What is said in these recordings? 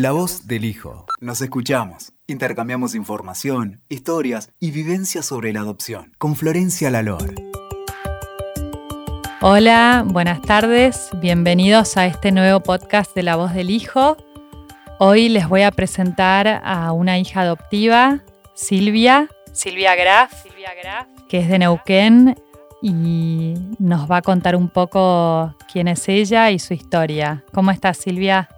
La voz del hijo. Nos escuchamos. Intercambiamos información, historias y vivencias sobre la adopción. Con Florencia Lalor. Hola, buenas tardes. Bienvenidos a este nuevo podcast de La voz del hijo. Hoy les voy a presentar a una hija adoptiva, Silvia, Silvia Graf, Silvia Graf, que es de Neuquén y nos va a contar un poco quién es ella y su historia. ¿Cómo estás, Silvia?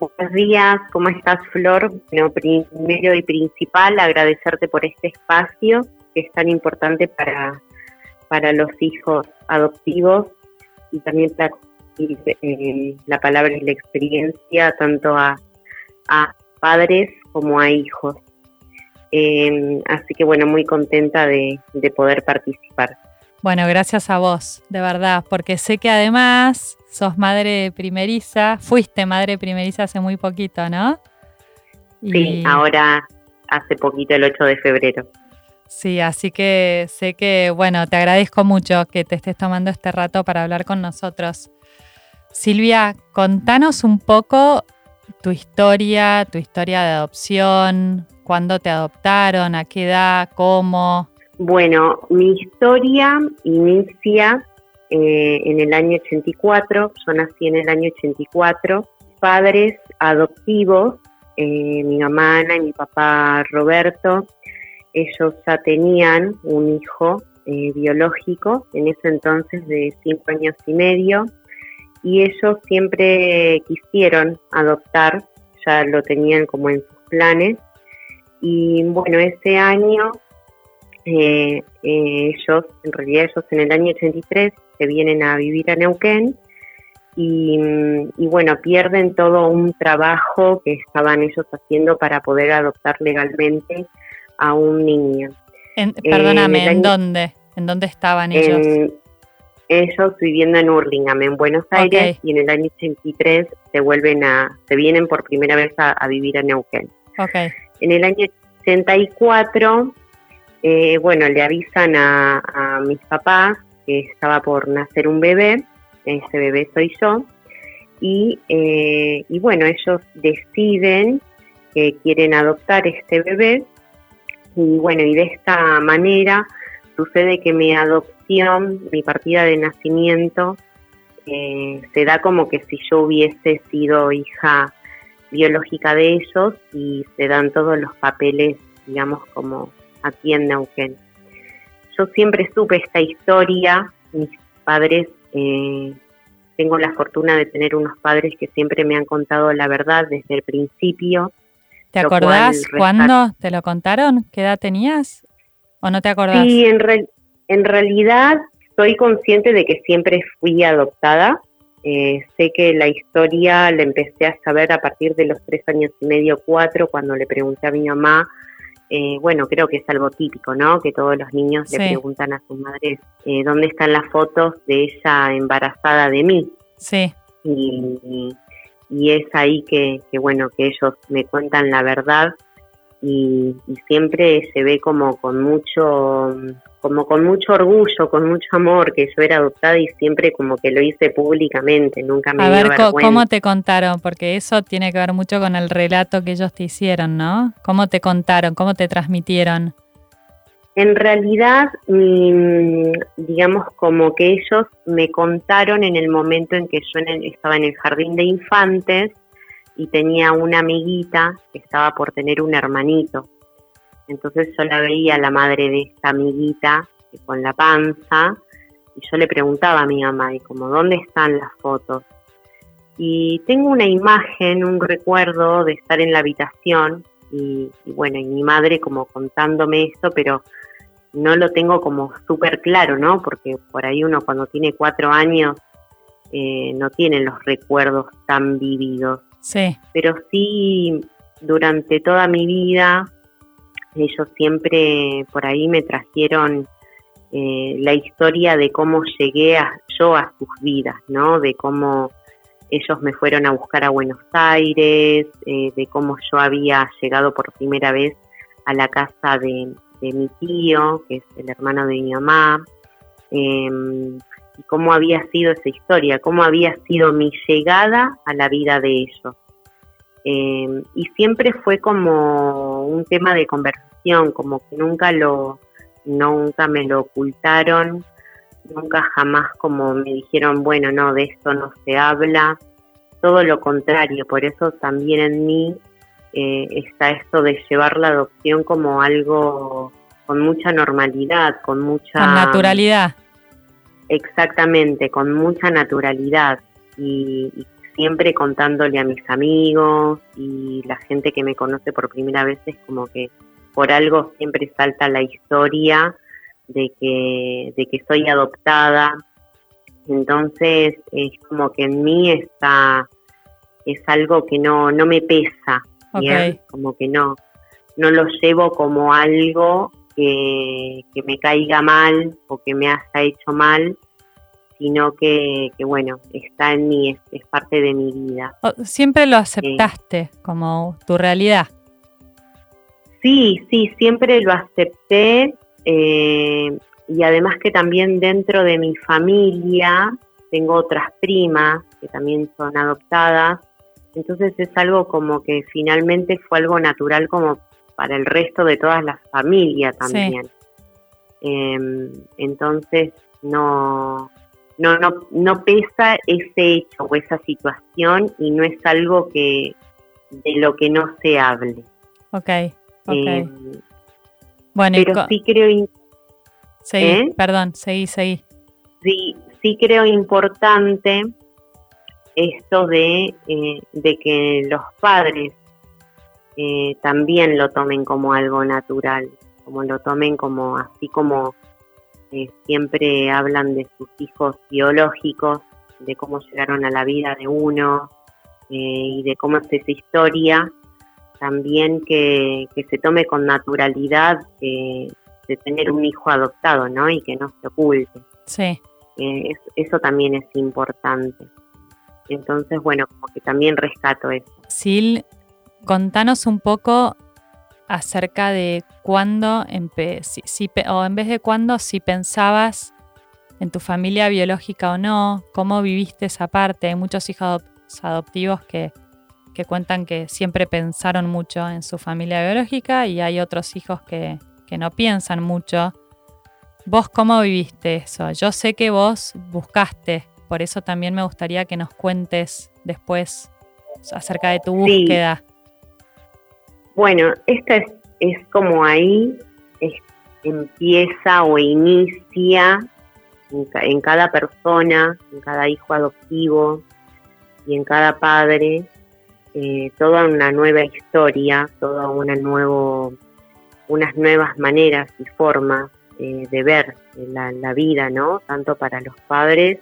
Buenos días, ¿cómo estás, Flor? Bueno, primero y principal, agradecerte por este espacio que es tan importante para, para los hijos adoptivos y también para eh, la palabra y la experiencia tanto a, a padres como a hijos. Eh, así que bueno, muy contenta de, poder participar. Bueno, gracias a vos, de verdad, porque sé que además sos madre primeriza, fuiste madre primeriza hace muy poquito, ¿no? Sí, ahora hace poquito, el 8 de febrero. Sí, así que sé que, bueno, te agradezco mucho que te estés tomando este rato para hablar con nosotros. Silvia, contanos un poco tu historia, tu historia de adopción, cuándo te adoptaron, a qué edad, cómo. Bueno, mi historia inicia eh, en el año 84, yo nací en el año 84, padres adoptivos, eh, mi mamá Ana y mi papá Roberto, ellos ya tenían un hijo eh, biológico, en ese entonces de cinco años y medio, y ellos siempre quisieron adoptar, ya lo tenían como en sus planes, y bueno, ese año eh, eh, ellos, en realidad ellos en el año 83 se vienen a vivir a Neuquén y, bueno, pierden todo un trabajo que estaban ellos haciendo para poder adoptar legalmente a un niño. perdóname, ¿en dónde? ¿En dónde estaban ellos? ellos viviendo en Hurlingham, en Buenos Aires, y en el año 83 se vuelven a, se vienen por primera vez a, vivir a Neuquén. Okay. En el año 84, eh, bueno, le avisan a, mis papás que estaba por nacer un bebé, ese bebé soy yo, y, eh, y bueno, ellos deciden que quieren adoptar este bebé, y bueno, y de esta manera sucede que mi adopción, mi partida de nacimiento, eh, se da como que si yo hubiese sido hija biológica de ellos y se dan todos los papeles, digamos, como aquí en Neuquén. Yo siempre supe esta historia, mis padres, eh, tengo la fortuna de tener unos padres que siempre me han contado la verdad desde el principio. ¿Te acordás cuándo te lo contaron? ¿Qué edad tenías? ¿O no te acordás? Sí, en, en realidad soy consciente de que siempre fui adoptada, eh, sé que la historia la empecé a saber a partir de los tres años y medio, cuatro, cuando le pregunté a mi mamá. Eh, bueno, creo que es algo típico, ¿no? Que todos los niños le preguntan a sus madres eh, dónde están las fotos de ella embarazada de mí. Sí. Y, y es ahí que, que, bueno, que ellos me cuentan la verdad y, siempre se ve como con mucho como con mucho orgullo, con mucho amor que yo era adoptada y siempre como que lo hice públicamente, nunca me A ver, ¿cómo te contaron? Porque eso tiene que ver mucho con el relato que ellos te hicieron, ¿no? ¿Cómo te contaron? ¿Cómo te transmitieron? En realidad, digamos como que ellos me contaron en el momento en que yo estaba en el jardín de infantes y tenía una amiguita que estaba por tener un hermanito. Entonces yo la veía la madre de esta amiguita con la panza y yo le preguntaba a mi mamá, y como, ¿dónde están las fotos? Y tengo una imagen, un recuerdo de estar en la habitación y, bueno, y mi madre como contándome esto, pero no lo tengo como súper claro, ¿no? Porque por ahí uno cuando tiene cuatro años eh, no tiene los recuerdos tan vividos. Sí. Pero sí, durante toda mi vida, ellos siempre por ahí me trajeron eh, la historia de cómo llegué a, yo a sus vidas, ¿no? De cómo ellos me fueron a buscar a Buenos Aires, eh, de cómo yo había llegado por primera vez a la casa de, mi tío, que es el hermano de mi mamá, em, y cómo había sido esa historia, cómo había sido mi llegada a la vida de ellos. Eh, y siempre fue como un tema de conversación, como que nunca lo, nunca me lo ocultaron, nunca jamás como me dijeron, bueno, no, de esto no se habla, todo lo contrario, por eso también en mí eh, está esto de llevar la adopción como algo con mucha normalidad, con mucha... Con naturalidad. Exactamente, con mucha naturalidad y, siempre contándole a mis amigos y la gente que me conoce por primera vez es como que por algo siempre salta la historia de que, de que soy adoptada. Entonces es como que en mí está, es algo que no, no me pesa, como que no, no lo llevo como algo que, que me caiga mal o que me haya hecho mal, sino que, que bueno, está en mí, es, parte de mi vida. Siempre lo aceptaste como tu realidad. Sí, sí, siempre lo acepté eh, y además que también dentro de mi familia tengo otras primas que también son adoptadas, entonces es algo como que finalmente fue algo natural como para el resto de todas las familias también. Em, entonces no, no, no, no pesa ese hecho o esa situación y no es algo que de lo que no se hable. Ok, ok. Eh, bueno, pero sí creo... Seguí, ¿Eh? perdón, seguí, seguí. Sí, sí creo importante esto de, eh, de que los padres también lo tomen como algo natural, como lo tomen como así como siempre hablan de sus hijos biológicos, de cómo llegaron a la vida de uno eh, y de cómo es esa historia, también que, se tome con naturalidad de tener un hijo adoptado, ¿no? Y que no se oculte. Sí. Eh, eso también es importante. Entonces, bueno, como que también rescato eso. Sil, contanos un poco acerca de cuándo, si, o en vez de cuándo, si pensabas en tu familia biológica o no, cómo viviste esa parte. Hay muchos hijos adoptivos que, que cuentan que siempre pensaron mucho en su familia biológica y hay otros hijos que, que no piensan mucho. ¿Vos cómo viviste eso? Yo sé que vos buscaste, por eso también me gustaría que nos cuentes después acerca de tu búsqueda. Bueno, esta es, como ahí empieza o inicia en, cada persona, en cada hijo adoptivo y en cada padre, eh, toda una nueva historia, toda una nuevo, unas nuevas maneras y formas eh, de ver la, la, vida, ¿no? Tanto para los padres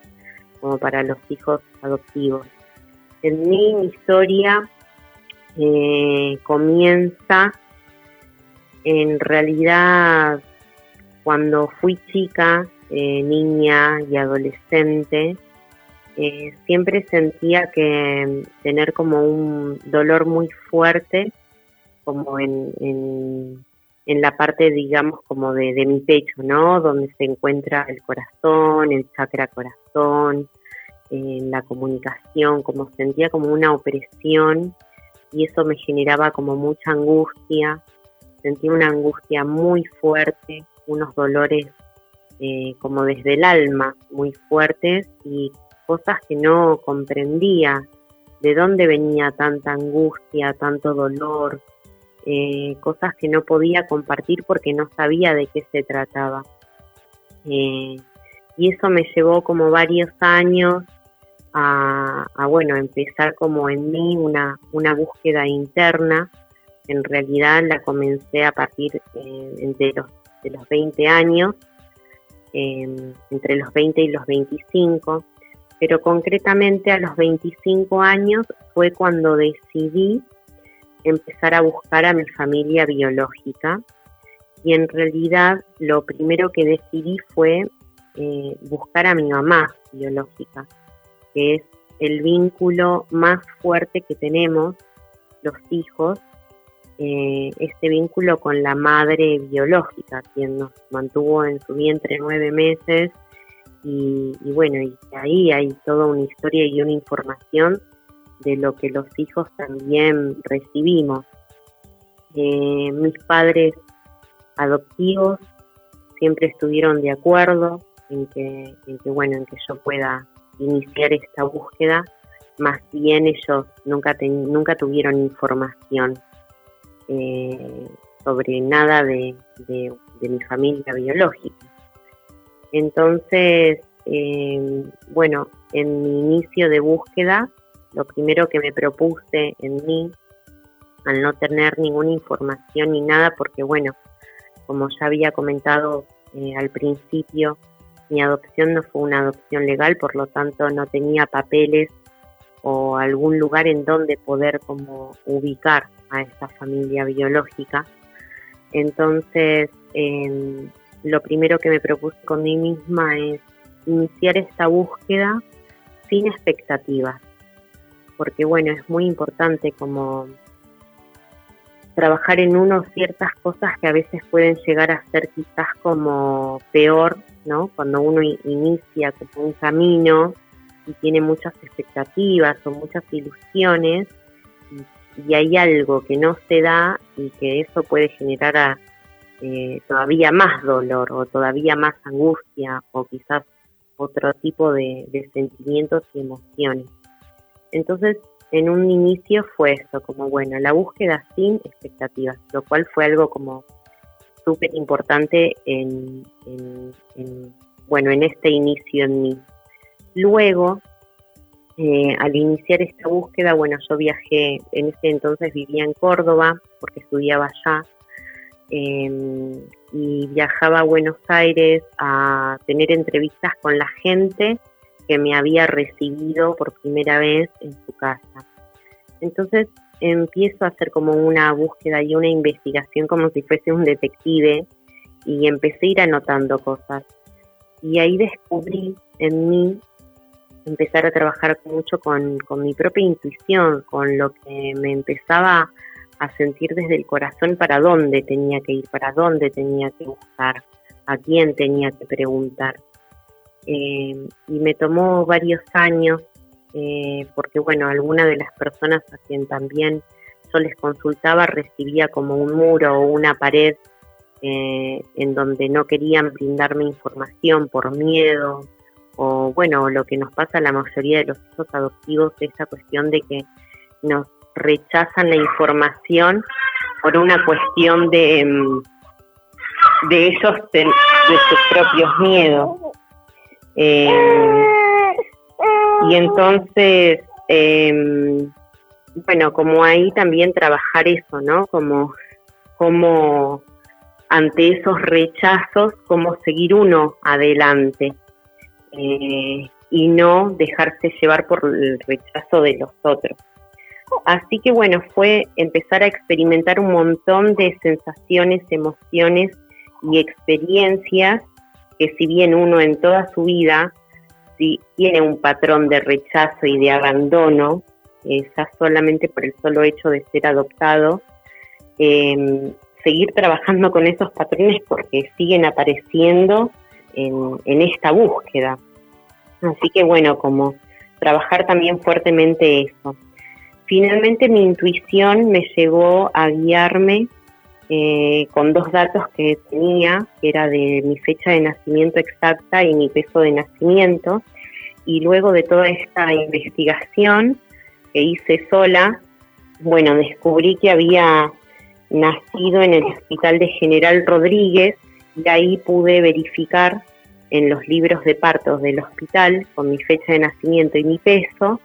como para los hijos adoptivos. En mi historia eh, comienza en realidad cuando fui chica, eh, niña y adolescente, eh, siempre sentía que tener como un dolor muy fuerte, como en, en, la parte, digamos, como de, mi pecho, ¿no? Donde se encuentra el corazón, el chakra corazón, en la comunicación, como sentía como una opresión y eso me generaba como mucha angustia, sentía una angustia muy fuerte, unos dolores eh, como desde el alma muy fuertes y cosas que no comprendía, de dónde venía tanta angustia, tanto dolor, eh, cosas que no podía compartir porque no sabía de qué se trataba. Eh, y eso me llevó como varios años a, bueno, empezar como en mí una, una búsqueda interna. En realidad la comencé a partir eh, de, los, de los 20 años, em, entre los 20 y los 25, pero concretamente a los 25 años fue cuando decidí empezar a buscar a mi familia biológica y en realidad lo primero que decidí fue eh, buscar a mi mamá biológica que es el vínculo más fuerte que tenemos los hijos, eh, este vínculo con la madre biológica, quien nos mantuvo en su vientre nueve meses y, bueno, y ahí hay toda una historia y una información de lo que los hijos también recibimos. Eh, mis padres adoptivos siempre estuvieron de acuerdo en que, en que, bueno, en que yo pueda iniciar esta búsqueda, más bien ellos nunca, nunca tuvieron información eh, sobre nada de, mi familia biológica. Entonces, eh, bueno, en mi inicio de búsqueda, lo primero que me propuse en mí, al no tener ninguna información ni nada, porque bueno, como ya había comentado eh, al principio, mi adopción no fue una adopción legal, por lo tanto no tenía papeles o algún lugar en donde poder como ubicar a esta familia biológica. Entonces, em, lo primero que me propuse con mí misma es iniciar esta búsqueda sin expectativas, porque bueno, es muy importante como trabajar en uno ciertas cosas que a veces pueden llegar a ser quizás como peor, ¿no? Cuando uno inicia como un camino y tiene muchas expectativas o muchas ilusiones y, hay algo que no se da y que eso puede generar eh, todavía más dolor o todavía más angustia o quizás otro tipo de, de sentimientos y emociones. Entonces, en un inicio fue eso, como bueno, la búsqueda sin expectativas, lo cual fue algo como súper importante en, bueno, en este inicio en mí. Luego, eh, al iniciar esta búsqueda, bueno, yo viajé, en ese entonces vivía en Córdoba, porque estudiaba allá, em, y viajaba a Buenos Aires a tener entrevistas con la gente que me había recibido por primera vez en su casa. Entonces empiezo a hacer como una búsqueda y una investigación como si fuese un detective y empecé a ir anotando cosas. Y ahí descubrí en mí empezar a trabajar mucho con, con mi propia intuición, con lo que me empezaba a sentir desde el corazón para dónde tenía que ir, para dónde tenía que buscar, a quién tenía que preguntar. Eh, y me tomó varios años, eh, porque bueno, alguna de las personas a quien también yo les consultaba recibía como un muro o una pared eh, en donde no querían brindarme información por miedo, o bueno, lo que nos pasa a la mayoría de los hijos adoptivos, esa cuestión de que nos rechazan la información por una cuestión de, mm, de ellos, de sus propios miedos. Eh, y entonces, em, bueno, como ahí también trabajar eso, ¿no? Como, como ante esos rechazos, cómo seguir uno adelante eh, y no dejarse llevar por el rechazo de los otros. Así que bueno, fue empezar a experimentar un montón de sensaciones, emociones y experiencias que si bien uno en toda su vida si tiene un patrón de rechazo y de abandono, ya solamente por el solo hecho de ser adoptado, em, seguir trabajando con esos patrones porque siguen apareciendo en, en, esta búsqueda. Así que bueno, como trabajar también fuertemente eso. Finalmente mi intuición me llevó a guiarme eh, con dos datos que tenía, que era de mi fecha de nacimiento exacta y mi peso de nacimiento. Y luego de toda esta investigación que hice sola, bueno, descubrí que había nacido en el Hospital de General Rodríguez y ahí pude verificar en los libros de partos del hospital, con mi fecha de nacimiento y mi peso,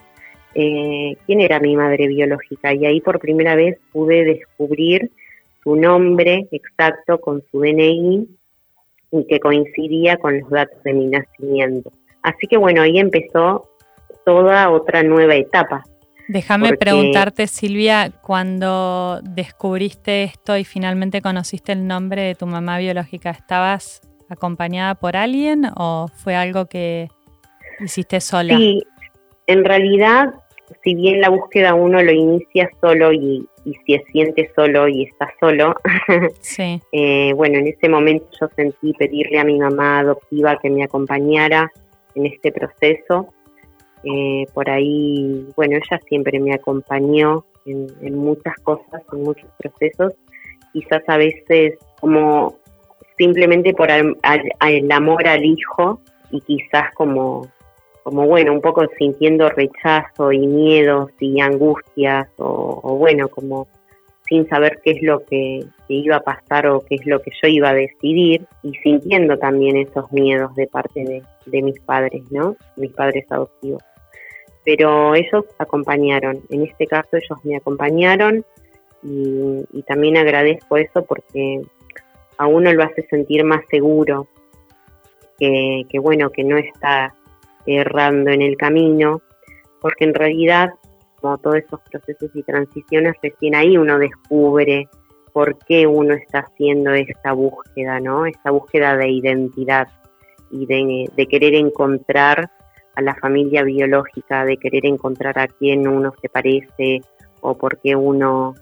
eh, quién era mi madre biológica. Y ahí por primera vez pude descubrir su nombre exacto con su DNI y que coincidía con los datos de mi nacimiento. Así que bueno, ahí empezó toda otra nueva etapa. Déjame preguntarte, Silvia, cuando descubriste esto y finalmente conociste el nombre de tu mamá biológica, ¿estabas acompañada por alguien o fue algo que hiciste sola? Sí, en realidad, si bien la búsqueda uno lo inicia solo y, y se siente solo y está solo. Sí. Eh, bueno, en ese momento yo sentí pedirle a mi mamá adoptiva que me acompañara en este proceso. Eh, por ahí, bueno, ella siempre me acompañó en, muchas cosas, en muchos procesos, quizás a veces como simplemente por el amor al hijo y quizás como, como bueno, un poco sintiendo rechazo y miedos y angustias o, bueno, como sin saber qué es lo que, iba a pasar o qué es lo que yo iba a decidir y sintiendo también esos miedos de parte de, de mis padres, ¿no? Mis padres adoptivos pero ellos acompañaron, en este caso ellos me acompañaron y, también agradezco eso porque a uno lo hace sentir más seguro, que, bueno, que no está errando en el camino, porque en realidad, como todos esos procesos y transiciones, recién ahí uno descubre por qué uno está haciendo esta búsqueda, ¿no? Esta búsqueda de identidad y de, de querer encontrar a la familia biológica, de querer encontrar a quién uno se parece o por qué uno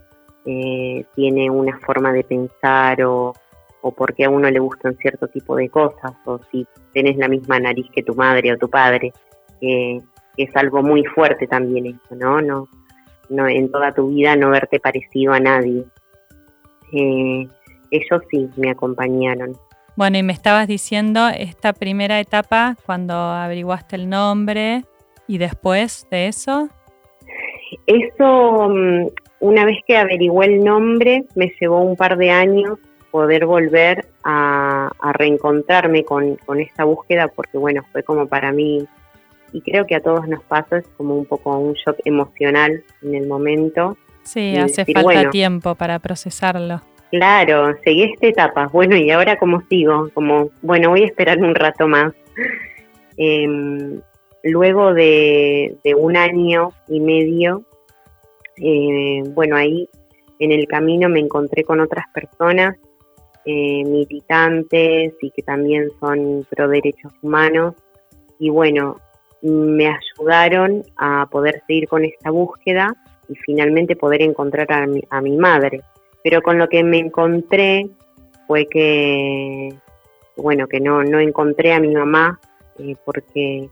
eh, tiene una forma de pensar o, o por qué a uno le gustan cierto tipo de cosas o si tenés la misma nariz que tu madre o tu padre, que es algo muy fuerte también eso, ¿no? No, no en toda tu vida no verte parecido a nadie. Eh, ellos sí me acompañaron. Bueno, y me estabas diciendo esta primera etapa cuando averiguaste el nombre y después de eso. Eso, mm, una vez que averigué el nombre, me llevó un par de años poder volver a, reencontrarme con, esta búsqueda porque bueno, fue como para mí, y creo que a todos nos pasa, es como un poco un shock emocional en el momento. Sí, hace falta tiempo para procesarlo. Claro, seguí esta etapa. Bueno, ¿y ahora cómo sigo? Como, bueno, voy a esperar un rato más. Em, luego de, un año y medio, eh, bueno, ahí en el camino me encontré con otras personas eh, militantes y que también son pro derechos humanos. Y bueno, me ayudaron a poder seguir con esta búsqueda y finalmente poder encontrar a a mi madre pero con lo que me encontré fue que, bueno, que no, no encontré a mi mamá eh, porque,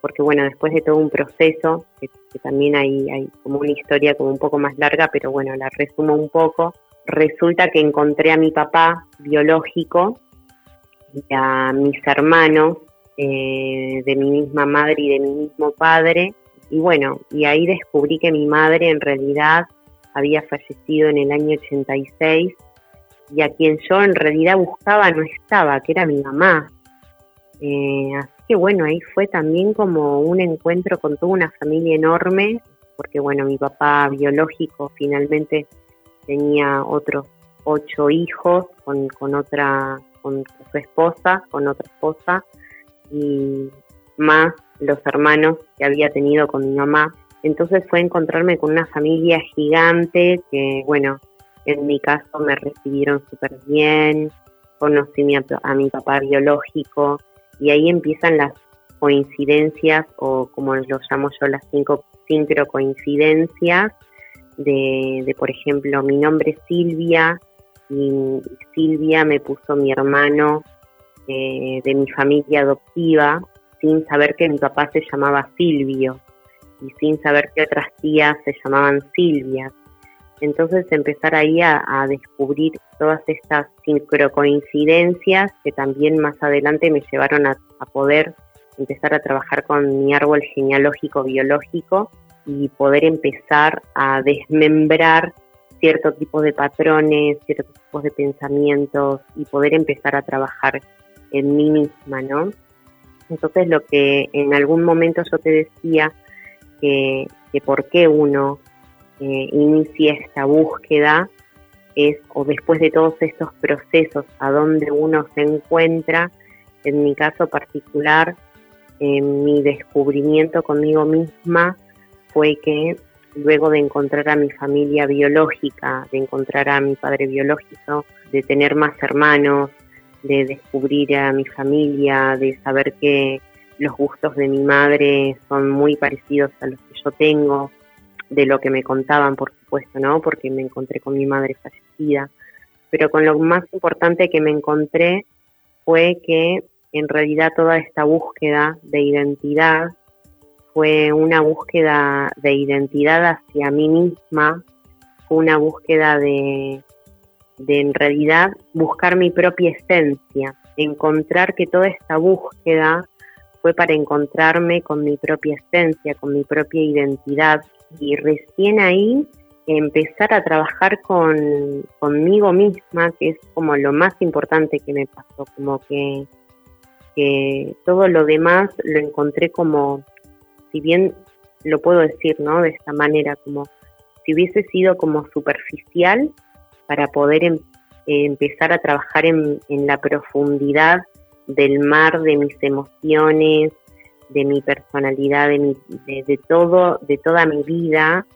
porque, bueno, después de todo un proceso, que, también hay, hay como una historia como un poco más larga, pero bueno, la resumo un poco, resulta que encontré a mi papá biológico y a mis hermanos eh, de mi misma madre y de mi mismo padre, y bueno, y ahí descubrí que mi madre en realidad había fallecido en el año 86 y a quien yo en realidad buscaba no estaba, que era mi mamá. Eh, así que bueno, ahí fue también como un encuentro con toda una familia enorme, porque bueno, mi papá biológico finalmente tenía otros ocho hijos con, con otra, con su esposa, con otra esposa, y más los hermanos que había tenido con mi mamá. Entonces fue encontrarme con una familia gigante que, bueno, en mi caso me recibieron súper bien, conocí a, mi papá biológico y ahí empiezan las coincidencias o como lo llamo yo las cinco sincrocoincidencias de, por ejemplo mi nombre es Silvia y Silvia me puso mi hermano eh, de mi familia adoptiva sin saber que mi papá se llamaba Silvio y sin saber que otras tías se llamaban Silvia. Entonces empezar ahí a, descubrir todas estas sincrocoincidencias que también más adelante me llevaron a, poder empezar a trabajar con mi árbol genealógico biológico y poder empezar a desmembrar ciertos tipos de patrones, ciertos tipos de pensamientos y poder empezar a trabajar en mí misma, ¿no? Entonces lo que en algún momento yo te decía que, por qué uno eh, inicia esta búsqueda es, o después de todos estos procesos, a dónde uno se encuentra, en mi caso particular, mi descubrimiento conmigo misma fue que luego de encontrar a mi familia biológica, de encontrar a mi padre biológico, de tener más hermanos, de descubrir a mi familia, de saber que los gustos de mi madre son muy parecidos a los que yo tengo, de lo que me contaban, por supuesto, ¿no? Porque me encontré con mi madre fallecida. Pero con lo más importante que me encontré fue que en realidad toda esta búsqueda de identidad fue una búsqueda de identidad hacia mí misma, fue una búsqueda de, de en realidad buscar mi propia esencia, encontrar que toda esta búsqueda fue para encontrarme con mi propia esencia, con mi propia identidad. Y recién ahí empezar a trabajar con, conmigo misma, que es como lo más importante que me pasó, como que, que todo lo demás lo encontré como, si bien lo puedo decir, ¿no? De esta manera, como si hubiese sido como superficial para poder em, empezar a trabajar en, en la profundidad del mar de mis emociones, de mi personalidad, de, mi, de, todo, de toda mi vida,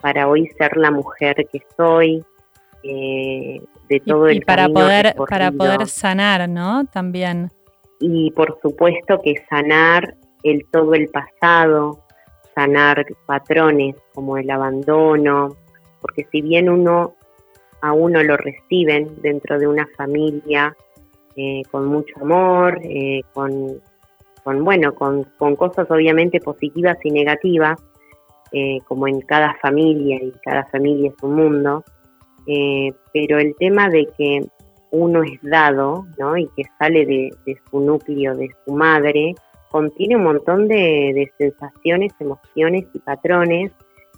para hoy ser la mujer que soy, eh, de todo y, el para poder para poder sanar, ¿no? También. Y por supuesto que sanar el todo el pasado, sanar patrones como el abandono, porque si bien uno a uno lo reciben dentro de una familia eh, con mucho amor, eh, con, bueno, con, con, cosas obviamente positivas y negativas, eh, como en cada familia, y cada familia es un mundo, pero el tema de que uno es dado, ¿no? Y que sale de, su núcleo, de su madre, contiene un montón de, de sensaciones, emociones y patrones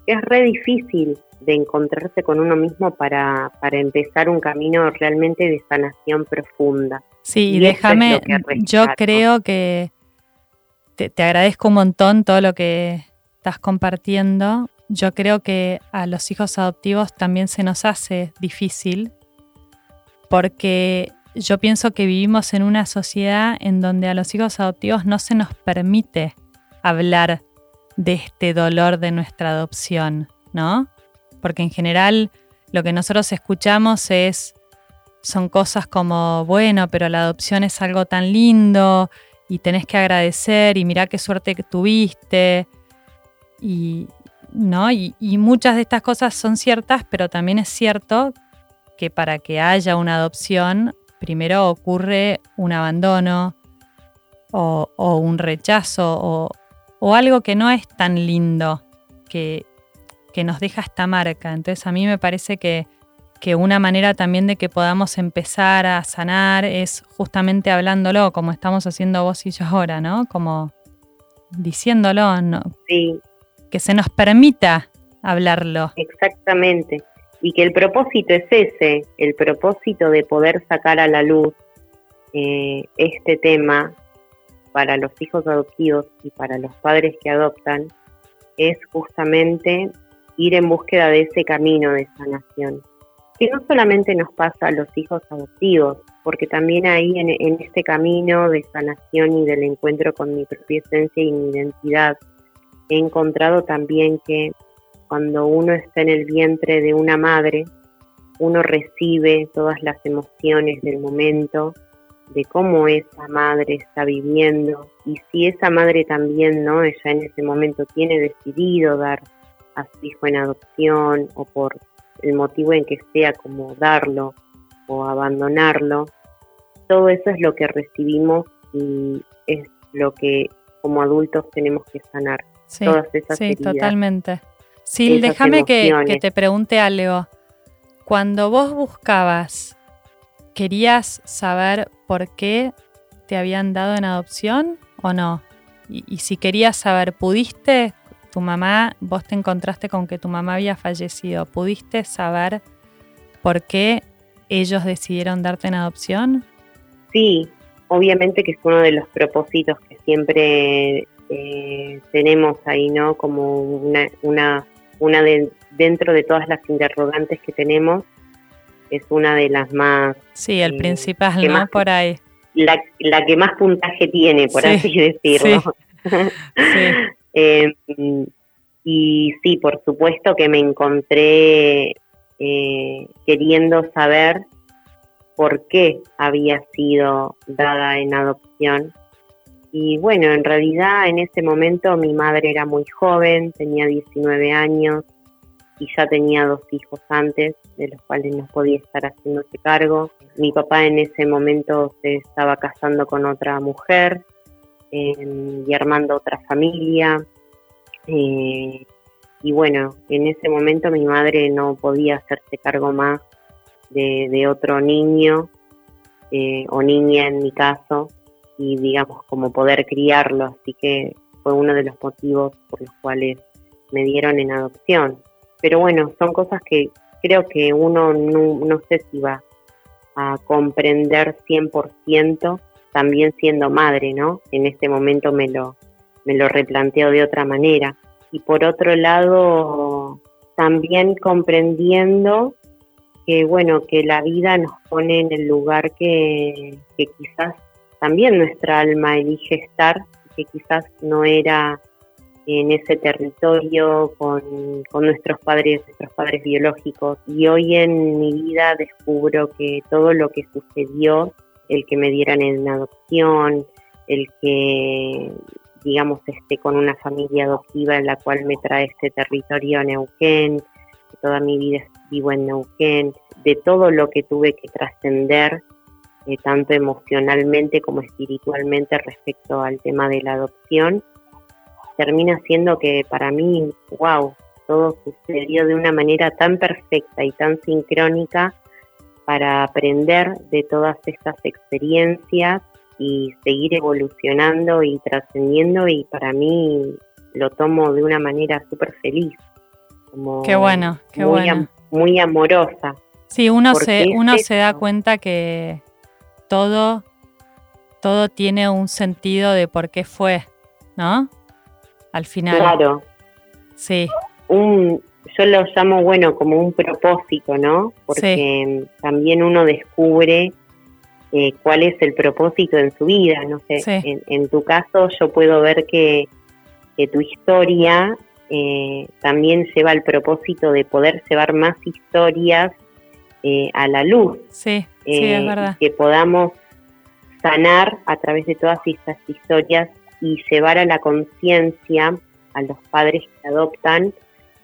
que es re difícil de encontrarse con uno mismo para, para empezar un camino realmente de sanación profunda. Sí, y déjame, yo creo que te, te, agradezco un montón todo lo que estás compartiendo. Yo creo que a los hijos adoptivos también se nos hace difícil porque yo pienso que vivimos en una sociedad en donde a los hijos adoptivos no se nos permite hablar de este dolor de nuestra adopción, ¿no? porque en general lo que nosotros escuchamos es son cosas como, bueno, pero la adopción es algo tan lindo y tenés que agradecer y mirá qué suerte que tuviste. Y, ¿no? Y, y, muchas de estas cosas son ciertas, pero también es cierto que para que haya una adopción, primero ocurre un abandono o, o un rechazo o, o algo que no es tan lindo, que, que nos deja esta marca. Entonces a mí me parece que, una manera también de que podamos empezar a sanar es justamente hablándolo, como estamos haciendo vos y yo ahora, ¿no? Como diciéndolo, ¿no? Sí. Que se nos permita hablarlo. Exactamente. Y que el propósito es ese, el propósito de poder sacar a la luz eh, este tema para los hijos adoptivos y para los padres que adoptan, es justamente ir en búsqueda de ese camino de sanación, que no solamente nos pasa a los hijos adoptivos, porque también ahí en, este camino de sanación y del encuentro con mi propia esencia y mi identidad, he encontrado también que cuando uno está en el vientre de una madre, uno recibe todas las emociones del momento, de cómo esa madre está viviendo y si esa madre también, ¿no? Ella en ese momento tiene decidido dar a su hijo en adopción o por el motivo en que sea como darlo o abandonarlo, todo eso es lo que recibimos y es lo que como adultos tenemos que sanar. Sí, todas esas sí totalmente. Sí, déjame que, que te pregunte algo. Cuando vos buscabas, ¿querías saber por qué te habían dado en adopción o no? Y, y, si querías saber, ¿pudiste tu mamá, vos te encontraste con que tu mamá había fallecido, ¿pudiste saber por qué ellos decidieron darte en adopción? Sí, obviamente que es uno de los propósitos que siempre eh, tenemos ahí, ¿no? Como una, una, una de, dentro de todas las interrogantes que tenemos, es una de las más... Sí, el eh, principal, ¿no? por ahí. La, la, que más puntaje tiene, por así decirlo. Sí. sí. Eh, y sí, por supuesto que me encontré eh, queriendo saber por qué había sido dada en adopción. Y bueno, en realidad en ese momento mi madre era muy joven, tenía 19 años y ya tenía dos hijos antes, de los cuales no podía estar haciéndose cargo. Mi papá en ese momento se estaba casando con otra mujer, y armando otra familia. Eh, y bueno, en ese momento mi madre no podía hacerse cargo más de, otro niño eh, o niña en mi caso y digamos como poder criarlo, así que fue uno de los motivos por los cuales me dieron en adopción. Pero bueno, son cosas que creo que uno no, no sé si va a comprender 100% también siendo madre, ¿no? En este momento me lo, me lo replanteo de otra manera. Y por otro lado, también comprendiendo que, bueno, que la vida nos pone en el lugar que, que quizás también nuestra alma elige estar, que quizás no era en ese territorio con, nuestros padres, nuestros padres biológicos. Y hoy en mi vida descubro que todo lo que sucedió, el que me dieran en adopción, el que digamos esté con una familia adoptiva en la cual me trae este territorio Neuquén, toda mi vida vivo en Neuquén, de todo lo que tuve que trascender, eh, tanto emocionalmente como espiritualmente respecto al tema de la adopción, termina siendo que para mí, wow, todo sucedió de una manera tan perfecta y tan sincrónica para aprender de todas estas experiencias y seguir evolucionando y trascendiendo y para mí lo tomo de una manera súper feliz. Como qué bueno, qué muy bueno. muy amorosa. Sí, uno, se, uno se da cuenta que todo, todo tiene un sentido de por qué fue, ¿no? al final. Claro. Sí. Un, yo lo llamo, bueno, como un propósito, ¿no? Porque también uno descubre eh, cuál es el propósito en su vida, no sé. En, tu caso, yo puedo ver que, tu historia eh, también lleva el propósito de poder llevar más historias eh, a la luz. Sí, sí, es verdad. Que podamos sanar a través de todas estas historias y llevar a la conciencia a los padres que adoptan,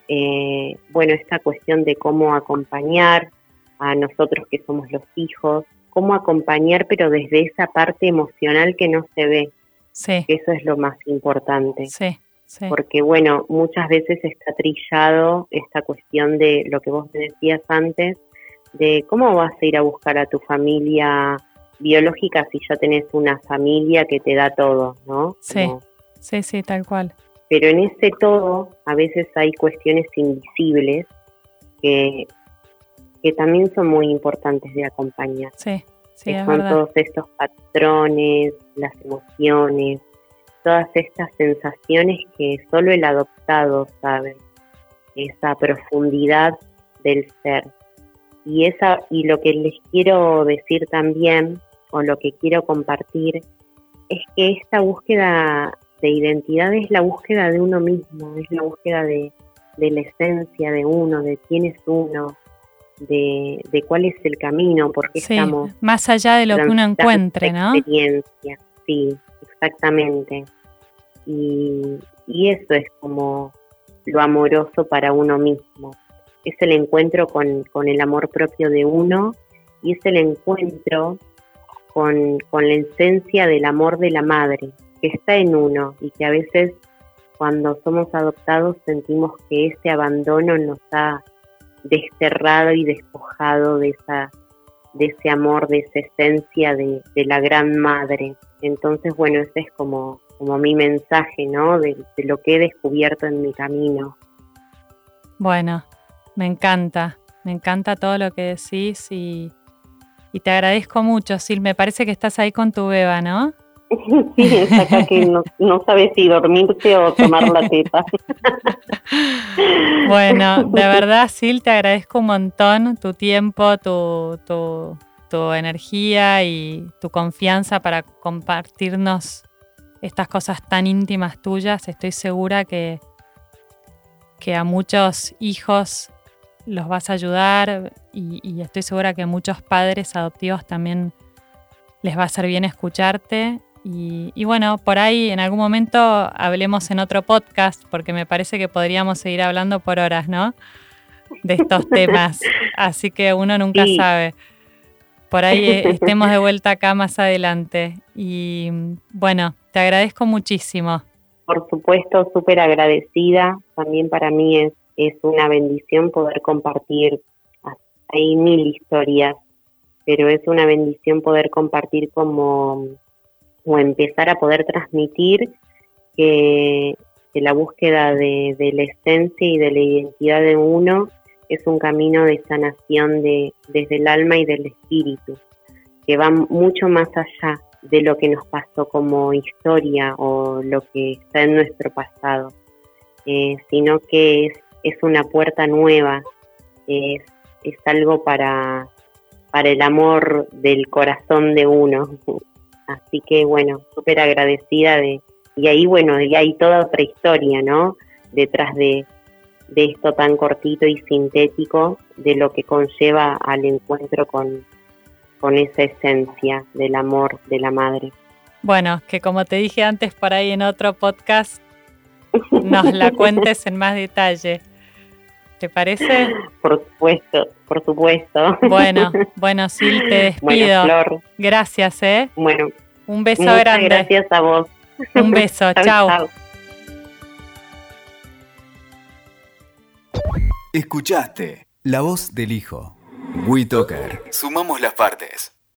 eh, bueno, esta cuestión de cómo acompañar a nosotros que somos los hijos, cómo acompañar, pero desde esa parte emocional que no se ve. Sí. Eso es lo más importante. Sí, sí. Porque, bueno, muchas veces está trillado esta cuestión de lo que vos decías antes, de cómo vas a ir a buscar a tu familia biológica si ya tenés una familia que te da todo, ¿no? Sí, sí, sí, tal cual. Pero en ese todo a veces hay cuestiones invisibles que, que también son muy importantes de acompañar. Sí, sí, que son todos estos patrones, las emociones, todas estas sensaciones que solo el adoptado sabe, esa profundidad del ser. Y, esa, y lo que les quiero decir también, o lo que quiero compartir, es que esta búsqueda de identidad es la búsqueda de uno mismo, es la búsqueda de, la esencia de uno, de quién es uno, de, cuál es el camino, porque estamos... Más allá de lo que uno encuentre, ¿no? Experiencia, sí, exactamente. Y, y eso es como lo amoroso para uno mismo es el encuentro con, el amor propio de uno y es el encuentro con, la esencia del amor de la madre, que está en uno y que a veces cuando somos adoptados sentimos que ese abandono nos ha desterrado y despojado de esa de ese amor, de esa esencia de, la gran madre. Entonces, bueno, ese es como, como mi mensaje, ¿no? de lo que he descubierto en mi camino. Bueno, me encanta, me encanta todo lo que decís y, te agradezco mucho, Sil. Me parece que estás ahí con tu beba, ¿no? Sí, es acá que no, no sabe si dormirse o tomar la teta. Bueno, de verdad, Sil, te agradezco un montón tu tiempo, tu, tu, tu energía y tu confianza para compartirnos estas cosas tan íntimas tuyas. Estoy segura que, que a muchos hijos los vas a ayudar y, estoy segura que muchos padres adoptivos también les va a ser bien escucharte. Y, bueno, por ahí en algún momento hablemos en otro podcast, porque me parece que podríamos seguir hablando por horas, ¿no? De estos temas. Así que uno nunca sabe. Por ahí eh, estemos de vuelta acá más adelante. Y bueno, te agradezco muchísimo. por supuesto, súper agradecida. También para mí es, es una bendición poder compartir. Hay mil historias, pero es una bendición poder compartir como o empezar a poder transmitir que, la búsqueda de, de, la esencia y de la identidad de uno es un camino de sanación de, desde el alma y del espíritu, que va mucho más allá de lo que nos pasó como historia o lo que está en nuestro pasado, eh, sino que es, es, una puerta nueva, es, es algo para, para el amor del corazón de uno. Así que bueno, súper agradecida de, y ahí bueno, y hay toda otra historia, ¿no? Detrás de, de esto tan cortito y sintético, de lo que conlleva al encuentro con, con esa esencia del amor de la madre. Bueno, que como te dije antes por ahí en otro podcast, nos la cuentes en más detalle. ¿Te parece? Por supuesto, por supuesto. Bueno, bueno, sí, te despido. Flor. Gracias, ¿eh? Bueno. Un beso grande. Gracias a vos. Un beso, chao. chao. Escuchaste la voz del hijo. WeToker. Sumamos las partes.